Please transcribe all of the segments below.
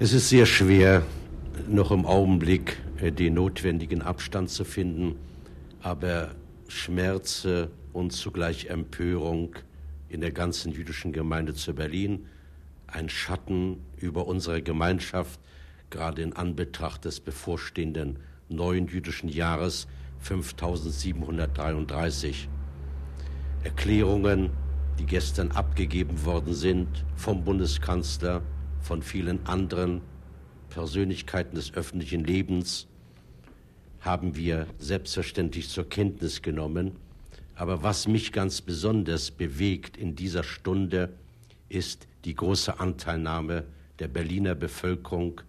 Es ist sehr schwer, noch im Augenblick äh, den notwendigen Abstand zu finden, aber Schmerze und zugleich Empörung in der ganzen jüdischen Gemeinde zu Berlin, ein Schatten über unsere Gemeinschaft, gerade in Anbetracht des bevorstehenden neuen jüdischen Jahres 5733. Erklärungen, die gestern abgegeben worden sind vom Bundeskanzler, von vielen anderen Persönlichkeiten des öffentlichen Lebens haben wir selbstverständlich zur Kenntnis genommen. Aber was mich ganz besonders bewegt in dieser Stunde, ist die große Anteilnahme der Berliner Bevölkerung,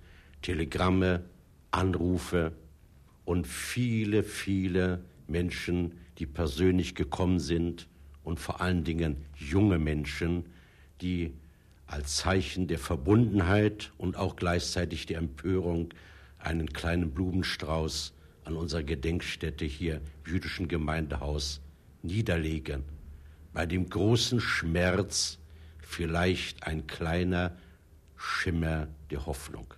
Telegramme, Anrufe und viele, viele Menschen, die persönlich gekommen sind und vor allen Dingen junge Menschen, die als Zeichen der Verbundenheit und auch gleichzeitig der Empörung einen kleinen Blumenstrauß an unserer Gedenkstätte hier, jüdischen Gemeindehaus, niederlegen. Bei dem großen Schmerz vielleicht ein kleiner Schimmer der Hoffnung.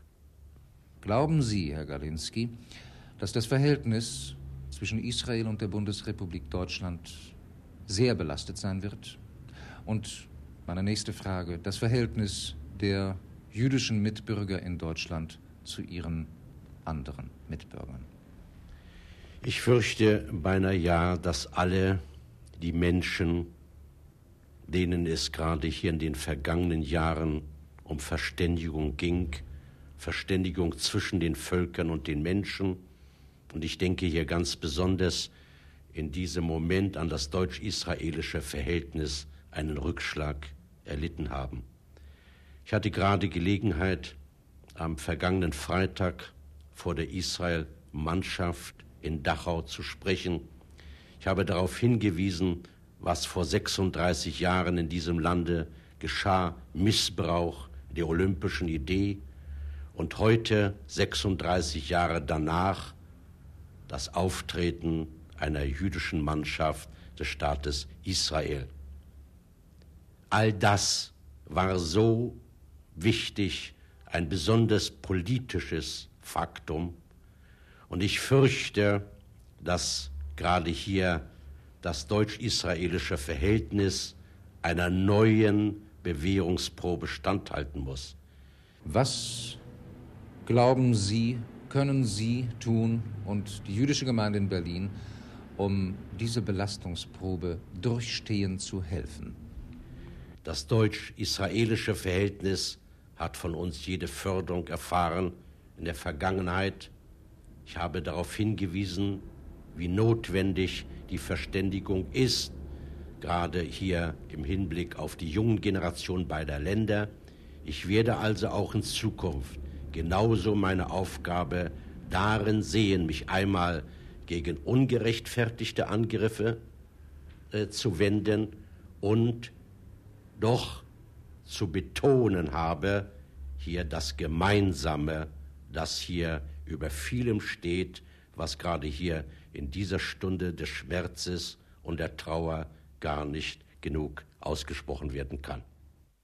Glauben Sie, Herr Galinski, dass das Verhältnis zwischen Israel und der Bundesrepublik Deutschland sehr belastet sein wird und meine nächste Frage. Das Verhältnis der jüdischen Mitbürger in Deutschland zu ihren anderen Mitbürgern. Ich fürchte beinahe ja, dass alle die Menschen, denen es gerade hier in den vergangenen Jahren um Verständigung ging, Verständigung zwischen den Völkern und den Menschen, und ich denke hier ganz besonders in diesem Moment an das deutsch-israelische Verhältnis einen Rückschlag erlitten haben. Ich hatte gerade Gelegenheit, am vergangenen Freitag vor der Israel-Mannschaft in Dachau zu sprechen. Ich habe darauf hingewiesen, was vor 36 Jahren in diesem Lande geschah, Missbrauch der olympischen Idee und heute, 36 Jahre danach, das Auftreten einer jüdischen Mannschaft des Staates Israel. All das war so wichtig, ein besonders politisches Faktum. Und ich fürchte, dass gerade hier das deutsch-israelische Verhältnis einer neuen Bewährungsprobe standhalten muss. Was glauben Sie, können Sie tun und die jüdische Gemeinde in Berlin, um diese Belastungsprobe durchstehen zu helfen? Das deutsch-israelische Verhältnis hat von uns jede Förderung erfahren in der Vergangenheit. Ich habe darauf hingewiesen, wie notwendig die Verständigung ist, gerade hier im Hinblick auf die jungen Generationen beider Länder. Ich werde also auch in Zukunft genauso meine Aufgabe darin sehen, mich einmal gegen ungerechtfertigte Angriffe äh, zu wenden und doch zu betonen habe, hier das Gemeinsame, das hier über vielem steht, was gerade hier in dieser Stunde des Schmerzes und der Trauer gar nicht genug ausgesprochen werden kann.